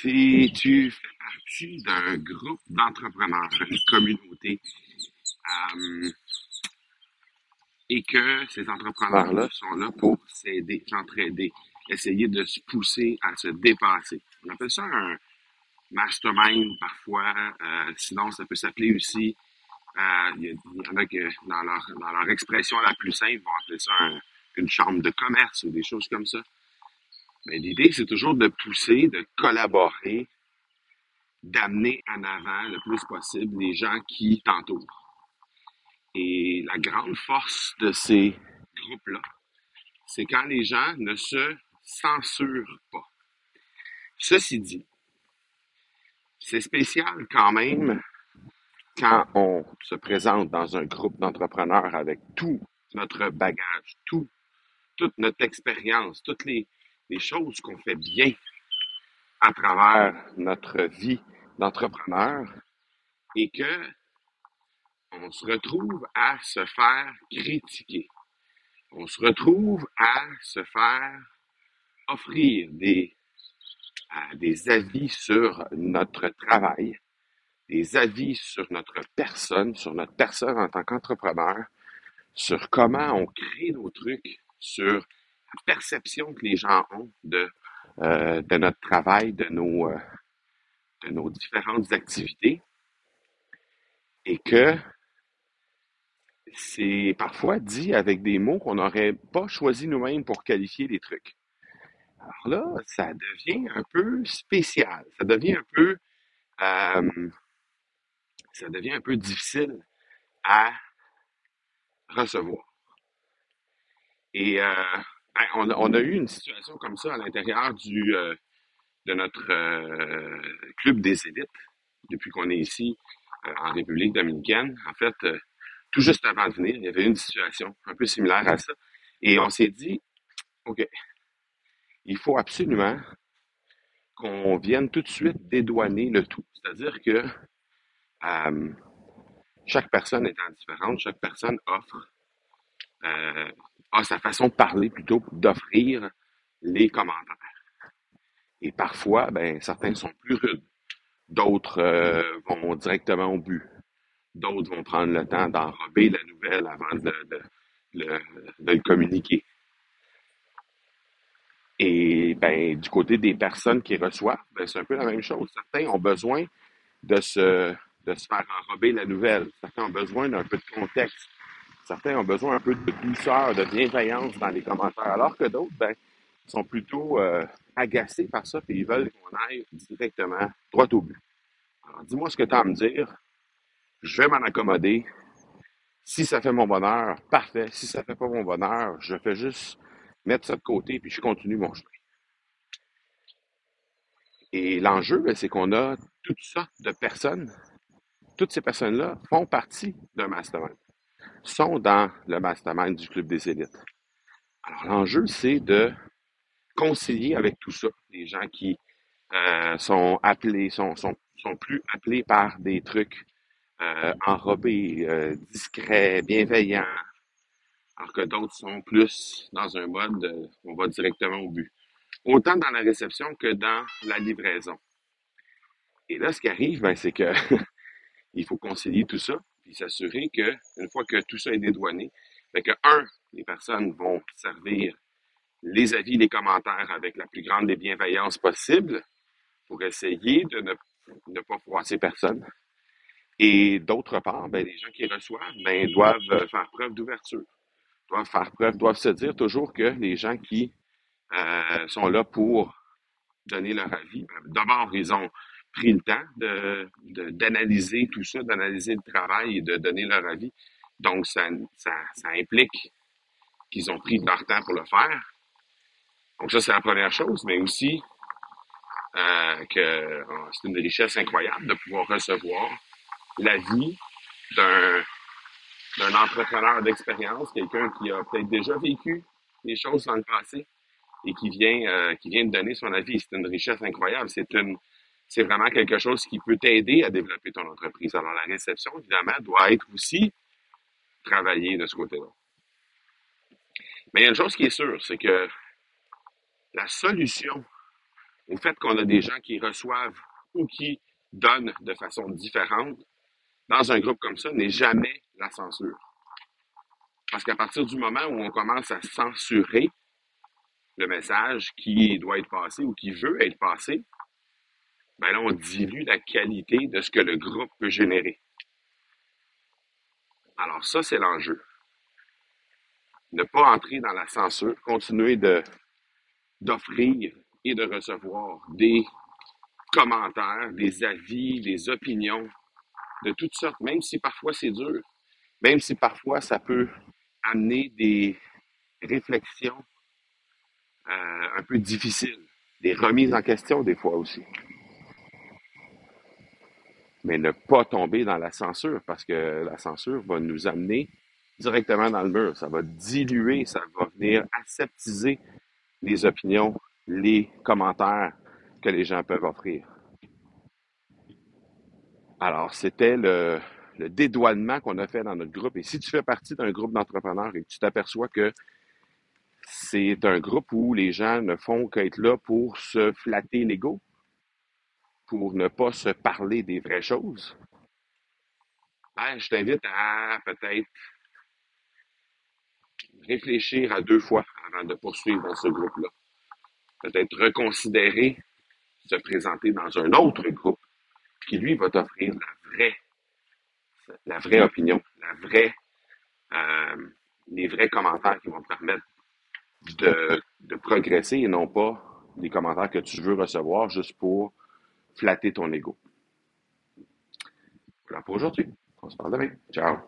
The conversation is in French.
si tu fais partie d'un groupe d'entrepreneurs, une communauté, euh, et que ces entrepreneurs-là sont là pour s'aider, s'entraider, essayer de se pousser à se dépasser? On appelle ça un mastermind parfois, euh, sinon ça peut s'appeler aussi, euh, il, y en a que dans leur, dans leur expression la plus simple, vont appeler ça une chambre de commerce ou des choses comme ça. Mais l'idée, c'est toujours de pousser, de collaborer, d'amener en avant le plus possible les gens qui t'entourent. Et la grande force de ces groupes-là, c'est quand les gens ne se censurent pas. Ceci dit, c'est spécial quand même quand on se présente dans un groupe d'entrepreneurs avec tout notre bagage, tout, toute notre expérience, toutes les, les choses qu'on fait bien à travers notre vie d'entrepreneur et que on se retrouve à se faire critiquer. On se retrouve à se faire offrir des, des avis sur notre travail, des avis sur notre personne, sur notre personne en tant qu'entrepreneur, sur comment on crée nos trucs, sur perception que les gens ont de, euh, de notre travail, de nos, euh, de nos différentes activités, et que c'est parfois dit avec des mots qu'on n'aurait pas choisi nous-mêmes pour qualifier les trucs. Alors là, ça devient un peu spécial, ça devient un peu, euh, ça devient un peu difficile à recevoir. Et euh, on, a, on, a, eu une situation comme ça à l'intérieur du euh, de notre club des élites depuis qu'on est ici en République dominicaine. En fait, tout juste avant de venir, il y avait une situation un peu similaire à ça. Et on s'est dit, OK, il faut absolument qu'on vienne tout de suite dédouaner le tout. C'est-à-dire que euh, chaque personne étant différente, chaque personne offre, a sa façon de parler plutôt d'offrir les commentaires. Et parfois, ben, certains sont plus rudes, d'autres euh, vont directement au but. D'autres vont prendre le temps d'enrober la nouvelle avant de, le communiquer. Et ben, du côté des personnes qui reçoivent, ben, c'est un peu la même chose. Certains ont besoin de se, de se faire enrober la nouvelle. Certains ont besoin d'un peu de contexte. Certains ont besoin un peu de douceur, de bienveillance dans les commentaires, alors que d'autres ben, sont plutôt euh, agacés par ça et ils veulent qu'on aille directement droit au but. Alors, dis-moi ce que tu as à me dire je vais m'en accommoder. Si ça fait mon bonheur, parfait. Si ça fait pas mon bonheur, je fais juste mettre ça de côté puis je continue mon chemin. Et l'enjeu, ben, c'est qu'on a toutes sortes de personnes. Toutes ces personnes-là font partie d'un mastermind, sont dans le mastermind du Club des élites. Alors l'enjeu, c'est de concilier avec tout ça. Les gens qui euh, sont appelés, sont, sont, sont plus appelés par des trucs euh, enrobés, euh, discrets, bienveillants, alors que d'autres sont plus dans un mode on va directement au but. Autant dans la réception que dans la livraison. Et là, ce qui arrive, ben, c'est que il faut concilier tout ça, s'assurer que une fois que tout ça est dédouané, ben, que un, les personnes vont servir les avis, les commentaires avec la plus grande des bienveillances possible pour essayer de ne, pas froisser personne, et d'autre part, ben, les gens qui reçoivent ben, doivent faire preuve d'ouverture, doivent faire preuve, doivent se dire toujours que les gens qui euh, sont là pour donner leur avis, ben, d'abord, ils ont pris le temps de, d'analyser tout ça, d'analyser le travail et de donner leur avis. Donc, ça, ça, implique qu'ils ont pris leur temps pour le faire. Donc, ça, c'est la première chose, mais aussi euh, que oh, c'est une richesse incroyable de pouvoir recevoir la vie d'un d'un entrepreneur d'expérience, quelqu'un qui a peut-être déjà vécu des choses dans le passé et qui vient euh, qui vient de donner son avis. C'est une richesse incroyable. C'est une c'est vraiment quelque chose qui peut t'aider à développer ton entreprise. Alors la réception, évidemment, doit être aussi travaillée de ce côté-là. Mais il y a une chose qui est sûre, c'est que la solution au fait qu'on a des gens qui reçoivent ou qui donnent de façon différente dans un groupe comme ça n'est jamais la censure. Parce qu'à partir du moment où on commence à censurer le message qui doit être passé ou qui veut être passé, ben là, on dilue la qualité de ce que le groupe peut générer. Alors ça, c'est l'enjeu. Ne pas entrer dans la censure, continuer d'offrir et de recevoir des commentaires, des avis, des opinions de toutes sortes, même si parfois c'est dur, même si parfois ça peut amener des réflexions euh, un peu difficiles, des remises en question des fois aussi. Mais ne pas tomber dans la censure, parce que la censure va nous amener directement dans le mur. Ça va diluer, ça va venir aseptiser les opinions, les commentaires que les gens peuvent offrir. Alors, c'était le, dédouanement qu'on a fait dans notre groupe. Et si tu fais partie d'un groupe d'entrepreneurs et que tu t'aperçois que c'est un groupe où les gens ne font qu'être là pour se flatter l'ego, pour ne pas se parler des vraies choses, ben, je t'invite à peut-être réfléchir à deux fois avant de poursuivre dans ce groupe-là. Peut-être reconsidérer se présenter dans un autre groupe qui, lui, va t'offrir la vraie, la vraie opinion, la vraie, euh, les vrais commentaires qui vont te permettre de, progresser et non pas des commentaires que tu veux recevoir juste pour flatter ton ego. Voilà pour aujourd'hui. On se parle demain. Ciao.